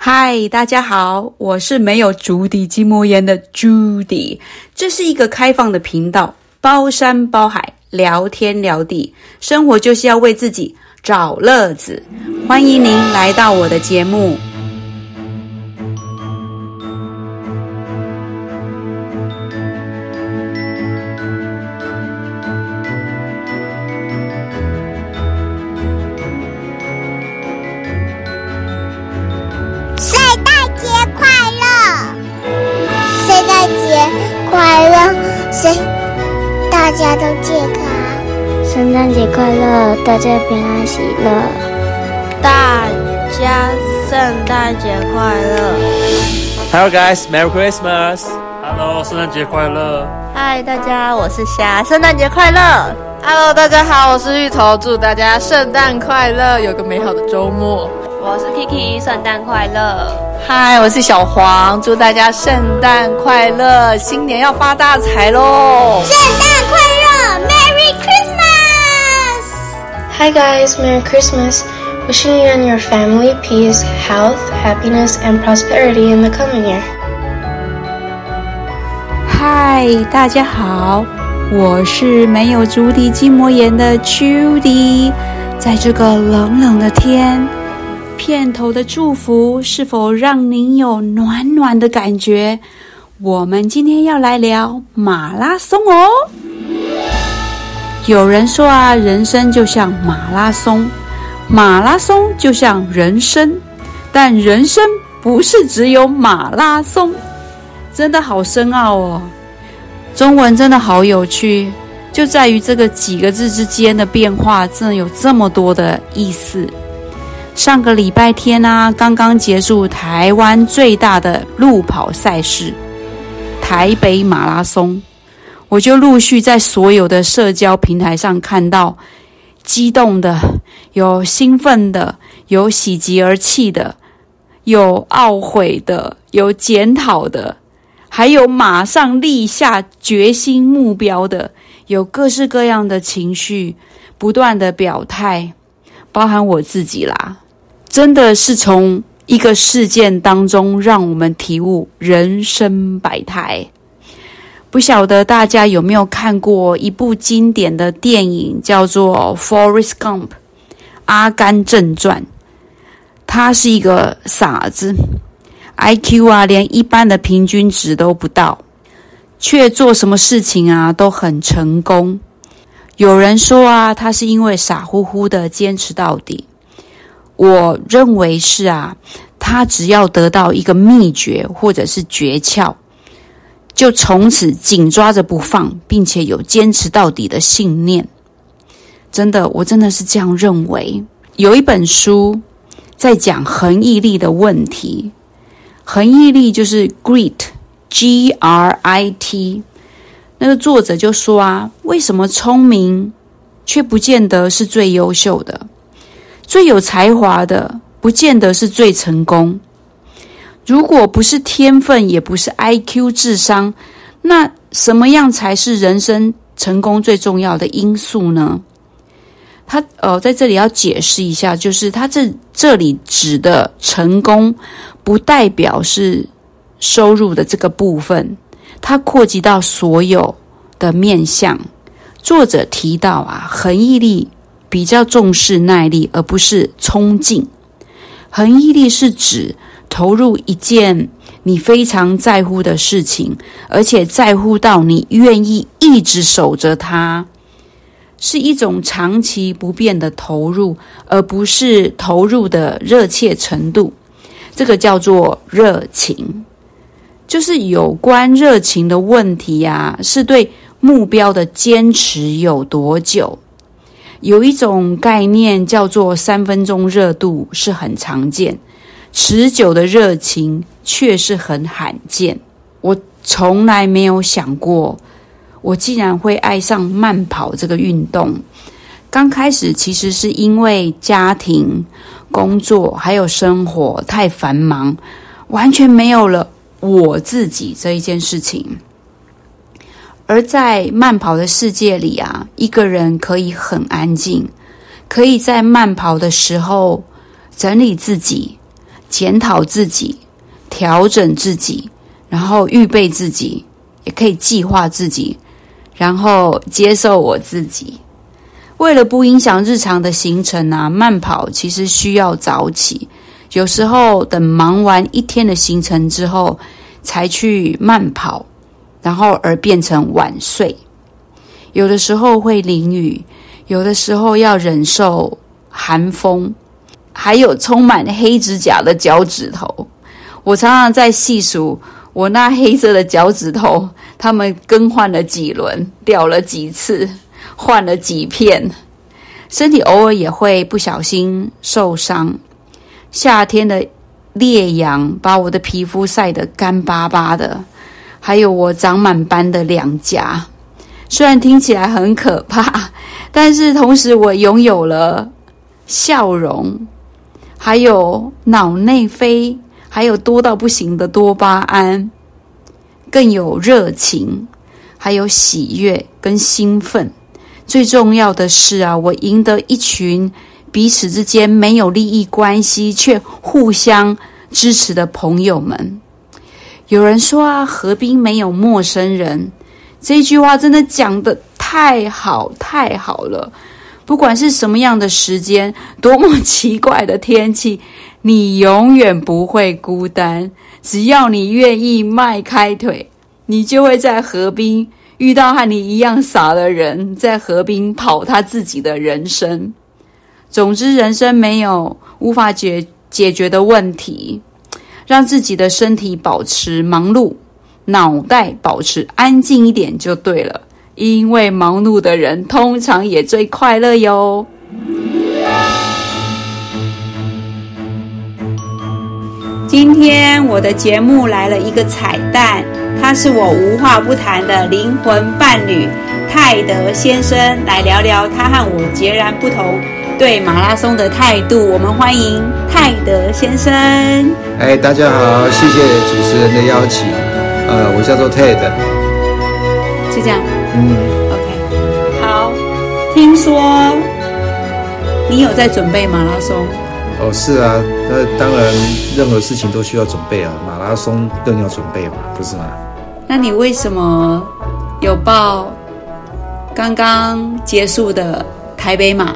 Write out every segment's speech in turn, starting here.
嗨，大家好，我是没有足底筋膜炎的 Judy。这是一个开放的频道，包山包海，聊天聊地，生活就是要为自己找乐子。欢迎您来到我的节目。节快乐，大家平安喜乐。大家圣诞节快乐。Hello guys, Merry Christmas. Hello，圣诞节快乐。嗨，大家，我是虾，圣诞节快乐。Hello，大家好，我是芋头，祝大家圣诞快乐，有个美好的周末。我是 Kiki，圣诞快乐！嗨，我是小黄，祝大家圣诞快乐，新年要发大财喽！圣诞快乐 Hi guys, Merry Christmas! Wishing you and your family peace, health, happiness, and prosperity in the coming year. 嗨，大家好，我是没有足底筋膜炎的 Judy，在这个冷冷的天。片头的祝福是否让您有暖暖的感觉？我们今天要来聊马拉松哦。 有人说啊，人生就像马拉松，马拉松就像人生，但人生不是只有马拉松，真的好深奥哦。中文真的好有趣，就在于这个几个字之间的变化，真的有这么多的意思。上个礼拜天啊，刚刚结束台湾最大的路跑赛事——台北马拉松，我就陆续在所有的社交平台上看到激动的、有兴奋的、有喜极而泣的、有懊悔的、有检讨的，还有马上立下决心目标的，有各式各样的情绪不断的表态，包含我自己啦。真的是从一个事件当中，让我们体悟人生百态。不晓得大家有没有看过一部经典的电影，叫做《Forrest Gump》《阿甘正传》。他是一个傻子，IQ 啊，连一般的平均值都不到，却做什么事情啊都很成功。有人说啊，他是因为傻乎乎的坚持到底。我认为是啊，他只要得到一个秘诀或者是诀窍，就从此紧抓着不放，并且有坚持到底的信念。真的，我真的是这样认为。有一本书在讲恒毅力的问题，恒毅力就是 Grit，G-R-I-T。那个作者就说啊，为什么聪明却不见得是最优秀的？最有才华的，不见得是最成功。如果不是天分，也不是 IQ 智商，那什么样才是人生成功最重要的因素呢？他呃，在这里要解释一下，就是他这这里指的成功，不代表是收入的这个部分，它扩及到所有的面向。作者提到啊，恒毅力。比较重视耐力，而不是冲劲。恒毅力是指投入一件你非常在乎的事情，而且在乎到你愿意一直守着它，是一种长期不变的投入，而不是投入的热切程度。这个叫做热情，就是有关热情的问题呀，是对目标的坚持有多久。有一种概念叫做三分钟热度，是很常见，持久的热情却是很罕见。我从来没有想过，我竟然会爱上慢跑这个运动。刚开始其实是因为家庭、工作还有生活太繁忙，完全没有了我自己这一件事情。而在慢跑的世界里啊，一个人可以很安静，可以在慢跑的时候整理自己，检讨自己，调整自己，然后预备自己，也可以计划自己，然后接受我自己。为了不影响日常的行程啊，慢跑其实需要早起。有时候等忙完一天的行程之后，才去慢跑，然后而变成晚睡。有的时候会淋雨，有的时候要忍受寒风，还有充满黑指甲的脚趾头。我常常在细数我那黑色的脚趾头，他们更换了几轮，掉了几次，换了几片，身体偶尔也会不小心受伤。夏天的烈阳把我的皮肤晒得干巴巴的，还有我长满斑的两颊。虽然听起来很可怕，但是同时我拥有了笑容，还有脑内啡，还有多到不行的多巴胺，更有热情，还有喜悦跟兴奋。最重要的是啊，我赢得一群。彼此之间没有利益关系，却互相支持的朋友们。有人说啊，河边没有陌生人，这句话真的讲得太好太好了。不管是什么样的时间，多么奇怪的天气，你永远不会孤单。只要你愿意迈开腿，你就会在河边遇到和你一样傻的人，在河边跑他自己的人生。总之，人生没有无法解解决的问题，让自己的身体保持忙碌，脑袋保持安静一点就对了。因为忙碌的人通常也最快乐哟。今天我的节目来了一个彩蛋，他是我无话不谈的灵魂伴侣泰德先生，来聊聊他和我截然不同。对马拉松的态度，我们欢迎泰德先生。哎，大家好，谢谢主持人的邀请。呃，我叫做泰德。就这样。嗯。OK。好，听说你有在准备马拉松？哦，是啊，那当然，任何事情都需要准备啊，马拉松更要准备嘛，不是吗？那你为什么有报刚刚结束的台北马？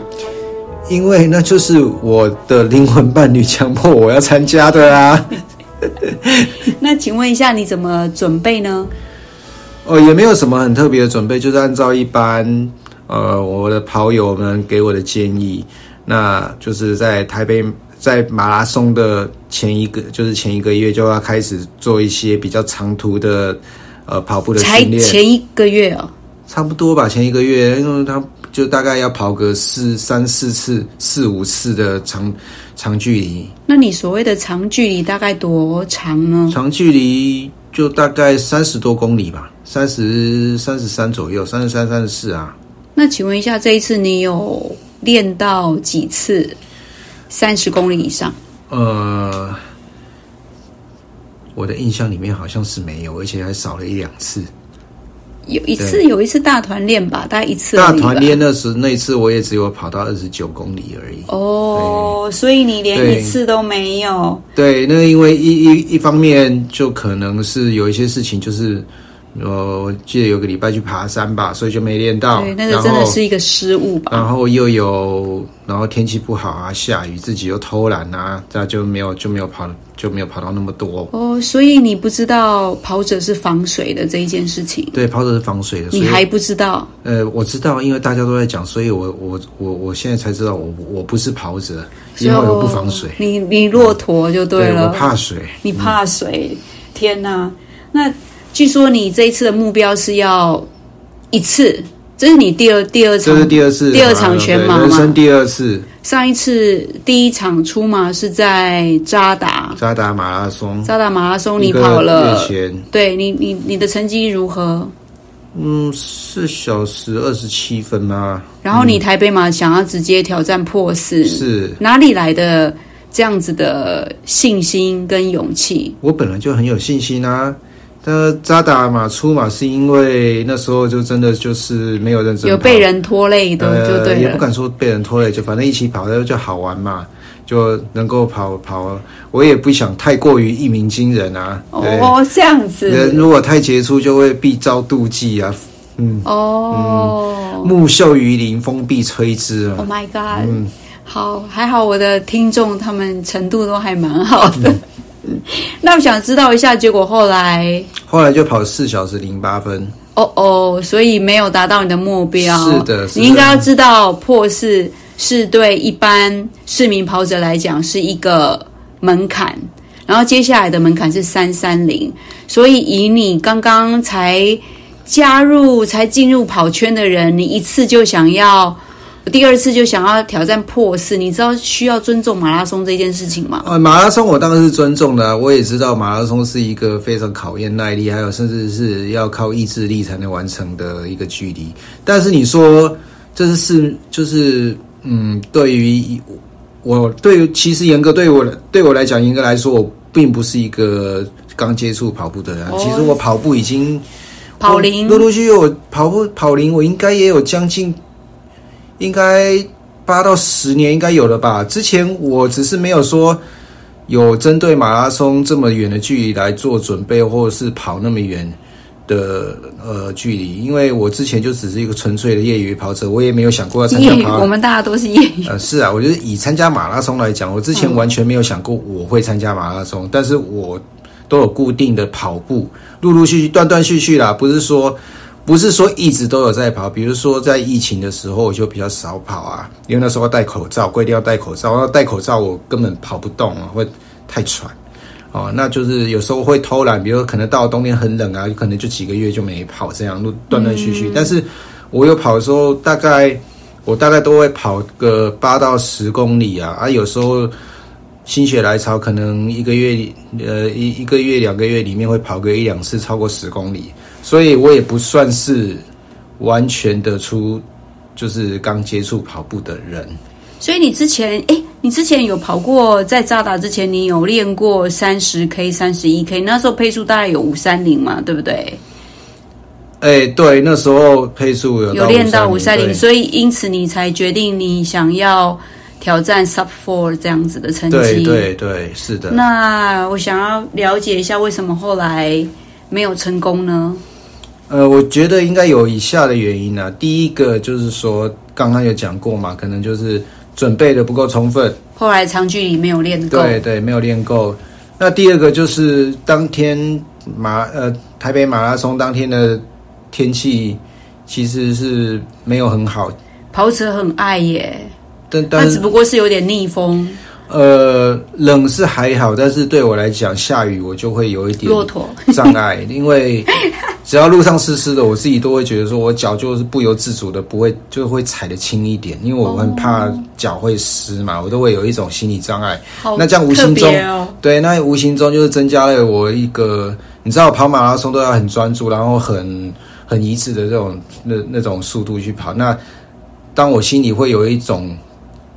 因为那就是我的灵魂伴侣强迫我要参加的啊。那请问一下，你怎么准备呢？哦，也没有什么很特别的准备，就是按照一般呃我的跑友们给我的建议，那就是在台北在马拉松的前一个，就是前一个月就要开始做一些比较长途的呃跑步的训练。才前一个月哦，差不多吧，前一个月，因为他。就大概要跑个四三四次、四五次的长长距离。那你所谓的长距离大概多长呢？长距离就大概三十多公里吧，三十三十三左右，三十三、三十四啊。那请问一下，这一次你有练到几次三十公里以上？呃，我的印象里面好像是没有，而且还少了一两次。有一次，有一次大团练吧，大概一次。大团练那时，那一次我也只有跑到二十九公里而已。哦，所以你连一次都没有。对，那因为一一一方面就可能是有一些事情，就是我记得有个礼拜去爬山吧，所以就没练到。对，那个真的是一个失误吧。然后又有，然后天气不好啊，下雨，自己又偷懒啊，这样就没有就没有跑。就没有跑到那么多哦，所以你不知道跑者是防水的这一件事情。对，跑者是防水的，你还不知道？呃，我知道，因为大家都在讲，所以我我我我现在才知道我，我我不是跑者，因为我不防水。你你骆驼就对了，对，我怕水，你怕水，嗯、天哪！那据说你这一次的目标是要一次，这是你第二第二场，这是第二次第二场全马吗？人生第二次。上一次第一场出马是在渣打，渣打马拉松，渣打马拉松你跑了，对你你你的成绩如何？嗯，四小时二十七分啊。然后你台北马想要直接挑战破四，是哪里来的这样子的信心跟勇气？我本来就很有信心啊。他渣打马出马是因为那时候就真的就是没有认真，有被人拖累的，就对了。也不敢说被人拖累，就反正一起跑的就好玩嘛，就能够跑跑。我也不想太过于一鸣惊人啊。哦，这样子。人如果太杰出，就会必遭妒忌啊。嗯。哦。嗯、木秀于林，风必摧之啊。Oh my god！嗯，好，还好我的听众他们程度都还蛮好的。嗯、那我想知道一下结果，后来后来就跑四小时零八分。哦哦，所以没有达到你的目标。是的，是的。你应该要知道破四是对一般市民跑者来讲是一个门槛，然后接下来的门槛是三三零。所以以你刚刚才加入、才进入跑圈的人，你一次就想要。第二次就想要挑战破四，你知道需要尊重马拉松这件事情吗？呃，马拉松我当然是尊重的啊，我也知道马拉松是一个非常考验耐力，还有甚至是要靠意志力才能完成的一个距离。但是你说这是是就是嗯，对于我对于其实严格对我对我来讲，严格来说，我并不是一个刚接触跑步的人。其实我跑步已经跑龄，陆陆续续我跑步跑龄，我应该也有将近。应该八到十年应该有了吧？之前我只是没有说有针对马拉松这么远的距离来做准备，或者是跑那么远的呃距离，因为我之前就只是一个纯粹的业余跑者，我也没有想过要参加跑。我们大家都是业余。呃，是啊，我觉得以参加马拉松来讲，我之前完全没有想过我会参加马拉松，嗯、但是我都有固定的跑步，陆陆续续、断断续续啦，不是说。不是说一直都有在跑，比如说在疫情的时候我就比较少跑啊，因为那时候要戴口罩，规定要戴口罩，然后戴口罩我根本跑不动啊，会太喘哦。那就是有时候会偷懒，比如说可能到了冬天很冷啊，可能就几个月就没跑，这样都断断续续。但是我有跑的时候，大概我大概都会跑个八到十公里啊，啊，有时候心血来潮，可能一个月呃一一个月两个月里面会跑个一两次超过十公里。所以我也不算是完全的出，就是刚接触跑步的人。所以你之前，哎，你之前有跑过，在扎达之前，你有练过三十 K、三十一 K，那时候配速大概有五三零嘛，对不对？哎，对，那时候配速有有练到五三零，所以因此你才决定你想要挑战 Sub Four 这样子的成绩。对对对，是的。那我想要了解一下，为什么后来没有成功呢？呃，我觉得应该有以下的原因呢、啊。第一个就是说，刚刚有讲过嘛，可能就是准备的不够充分，后来长距离没有练够。对对，没有练够。那第二个就是当天马呃台北马拉松当天的天气其实是没有很好，跑者很爱耶，但但只不过是有点逆风。呃，冷是还好，但是对我来讲，下雨我就会有一点障碍，因为 只要路上湿湿的，我自己都会觉得说，我脚就是不由自主的不会，就会踩得轻一点，因为我很怕脚会湿嘛，我都会有一种心理障碍。那这样无形中，哦、对，那无形中就是增加了我一个，你知道，跑马拉松都要很专注，然后很很一致的这种那那种速度去跑。那当我心里会有一种。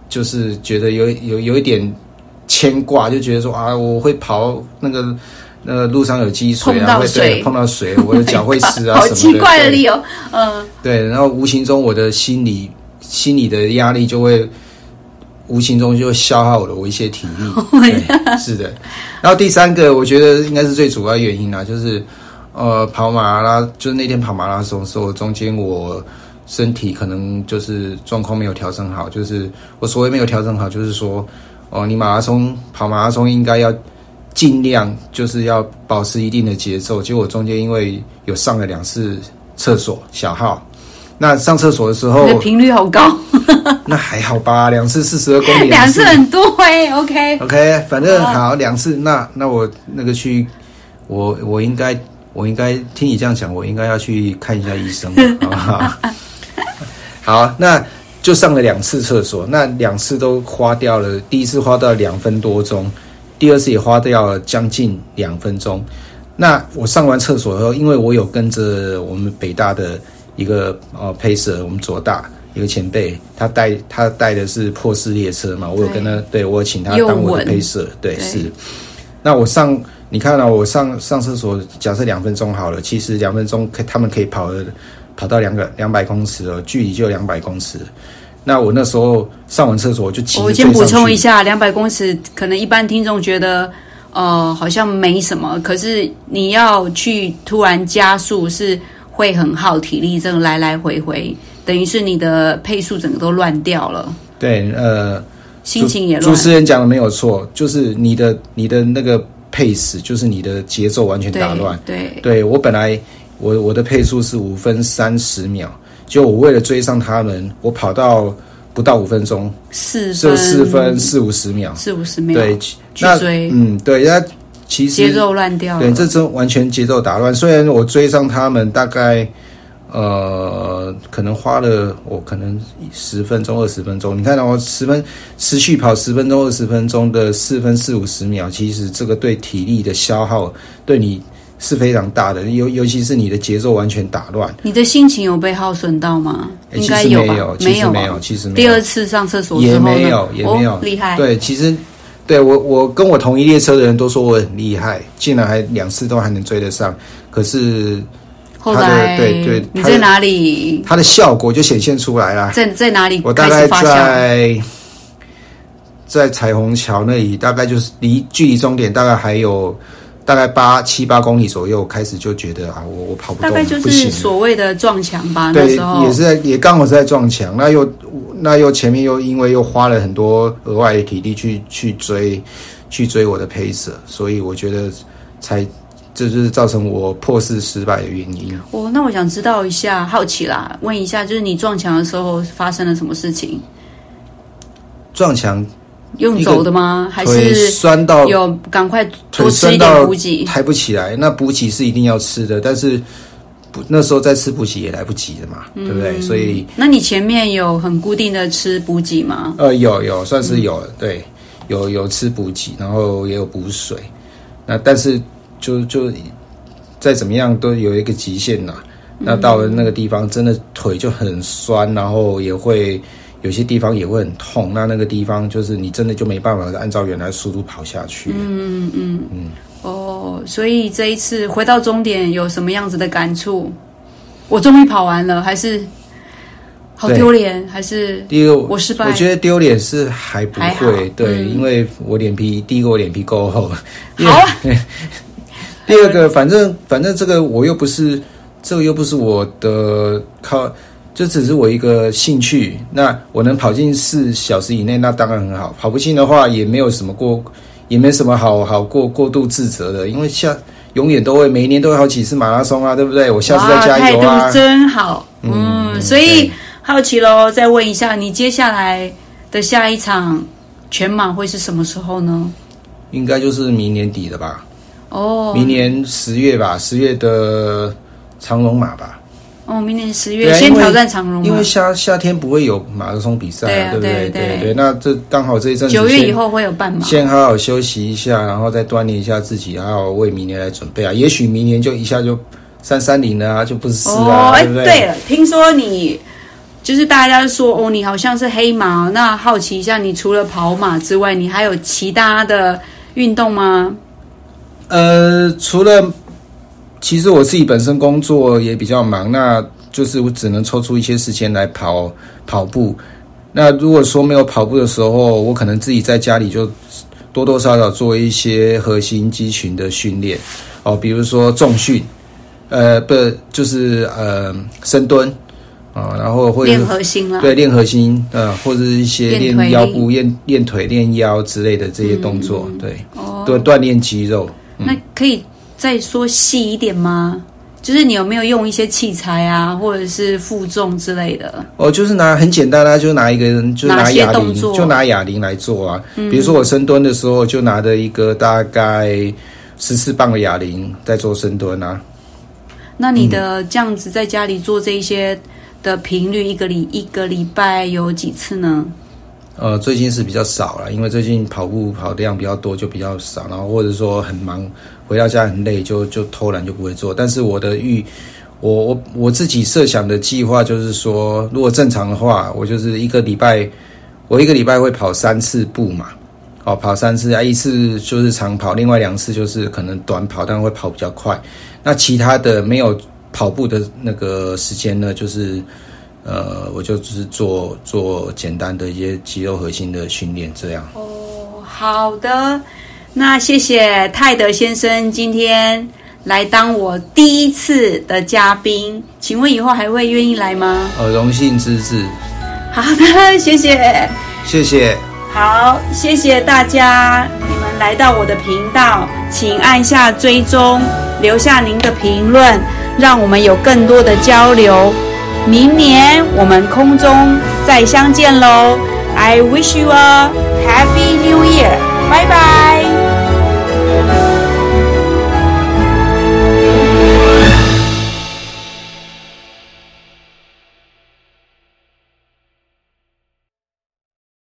就是觉得有有有一点牵挂，就觉得说啊，我会跑那个那个路上有积水啊，会对碰到水，我的脚会湿啊 什么的。好奇怪的理由，嗯，对，然后无形中我的心理心理的压力就会无形中就消耗了我一些体力。对，是的。然后第三个，我觉得应该是最主要原因啊，就是呃，跑马拉，就是那天跑马拉松的时候，中间我。身体可能就是状况没有调整好，就是我所谓没有调整好，就是说，哦，你马拉松跑马拉松应该要尽量就是要保持一定的节奏。结果中间因为有上了两次厕所小号，那上厕所的时候，频率好高，那还好吧，两次四十二公里，两次很多哎，OK OK，反正好两次，那那我那个去，我我应该我应该听你这样讲，我应该要去看一下医生，好不好？好，那就上了两次厕所，那两次都花掉了。第一次花掉两分多钟，第二次也花掉了将近两分钟。那我上完厕所后，因为我有跟着我们北大的一个呃 pacer，我们左大一个前辈，他带他带的是破四列车嘛，我有跟他，对，我有请他当我的 pacer，对，是。那我上，你看到我上上厕所，假设两分钟好了，其实两分钟可他们可以跑的。跑到两个两百公尺哦，距离就有两百公尺。那我那时候上完厕所我就骑。我先补充一下，两百公尺可能一般听众觉得呃好像没什么，可是你要去突然加速是会很耗体力，这个来来回回，等于是你的配速整个都乱掉了。对，呃，心情也乱。主持人讲的没有错，就是你的你的那个 pace，就是你的节奏完全打乱。对，对，对我本来我我的配速是五分三十秒。就我为了追上他们，我跑到不到五分钟，四就四分四五十秒，四五十秒，对，那追，嗯，对，那其实节奏乱掉了，对，这真完全节奏打乱。虽然我追上他们，大概呃，可能花了我可能十分钟二十分钟。你看到我十分持续跑十分钟二十分钟的四分四五十秒，其实这个对体力的消耗，对你。是非常大的，尤尤其是你的节奏完全打乱，你的心情有被耗损到吗？欸、应该有吧？没有，其实没有，其实没有。第二次上厕所也没有，也没有，哦、厉害。对，其实对我我跟我同一列车的人都说我很厉害，竟然还两次都还能追得上。可是后来，对对，你在哪里？它的效果就显现出来了。在在哪里？我大概在在彩虹桥那里，大概就是离距离终点大概还有。大概八七八公里左右，开始就觉得啊，我我跑不动，大概就是所谓的撞墙吧。对，那时候也是在也刚好是在撞墙，那又那又前面又因为又花了很多额外的体力去去追去追我的 pacer，所以我觉得才这就是造成我破事失败的原因。哦，那我想知道一下，好奇啦，问一下，就是你撞墙的时候发生了什么事情？撞墙。用走的吗？还是酸到有赶快多吃一点补给？抬不起来，那补给是一定要吃的，但是不那时候再吃补给也来不及了嘛，嗯、对不对？所以，那你前面有很固定的吃补给吗？呃，有有算是有，嗯、对，有有吃补给，然后也有补水。那但是就就再怎么样都有一个极限呐。那到了那个地方，真的腿就很酸，然后也会。有些地方也会很痛，那那个地方就是你真的就没办法按照原来速度跑下去。嗯嗯嗯。哦，所以这一次回到终点有什么样子的感触？我终于跑完了，还是好丢脸？还是第一个我失败？我觉得丢脸是还不会，对，嗯、因为我脸皮第一个我脸皮够厚。好啊。第二个，反正反正这个我又不是，这个又不是我的靠。这只是我一个兴趣，那我能跑进四小时以内，那当然很好。跑不进的话，也没有什么过，也没什么好好过过度自责的，因为下永远都会，每一年都会好几次马拉松啊，对不对？我下次再加油啊！态度真好，嗯，嗯所以好奇喽，再问一下，你接下来的下一场全马会是什么时候呢？应该就是明年底的吧？哦，明年十月吧，十月的长龙马吧。哦，明年十月先挑战长荣，因为夏夏天不会有马拉松比赛，对，不对？对对，那这刚好这一阵子九月以后会有半马，先好好休息一下，然后再锻炼一下自己，好好为明年来准备啊！也许明年就一下就三三零了啊，就不是四啊，哦、对不对？对了，听说你就是大家说哦，你好像是黑马，那好奇一下，你除了跑马之外，你还有其他的运动吗？呃，除了。其实我自己本身工作也比较忙，那就是我只能抽出一些时间来跑跑步。那如果说没有跑步的时候，我可能自己在家里就多多少少做一些核心肌群的训练哦，比如说重训，呃，不就是呃深蹲啊、哦，然后会练核心啦，对，练核心，呃，或者是一些练腰部、练练腿、练腰之类的这些动作，嗯、对，哦，对，锻炼肌肉。那可以。再说细一点吗？就是你有没有用一些器材啊，或者是负重之类的？哦，就是拿很简单的、啊，就拿一个人，就拿哑铃，就拿哑铃来做啊。嗯、比如说我深蹲的时候，就拿着一个大概十四磅的哑铃在做深蹲啊。那你的这样子在家里做这一些的频率，一个礼一个礼拜有几次呢？呃，最近是比较少了，因为最近跑步跑量比较多，就比较少。然后或者说很忙。回到家很累，就就偷懒就不会做。但是我的预，我我我自己设想的计划就是说，如果正常的话，我就是一个礼拜，我一个礼拜会跑三次步嘛，哦，跑三次啊，一次就是长跑，另外两次就是可能短跑，但会跑比较快。那其他的没有跑步的那个时间呢，就是呃，我就只是做做简单的一些肌肉核心的训练，这样。哦，好的，那谢谢泰德先生今天来当我第一次的嘉宾，请问以后还会愿意来吗？呃，荣幸之至。好的，谢谢，谢谢。好，谢谢大家，你们来到我的频道，请按下追踪，留下您的评论，让我们有更多的交流。明年我们空中再相见喽！I wish you a happy new year！拜拜。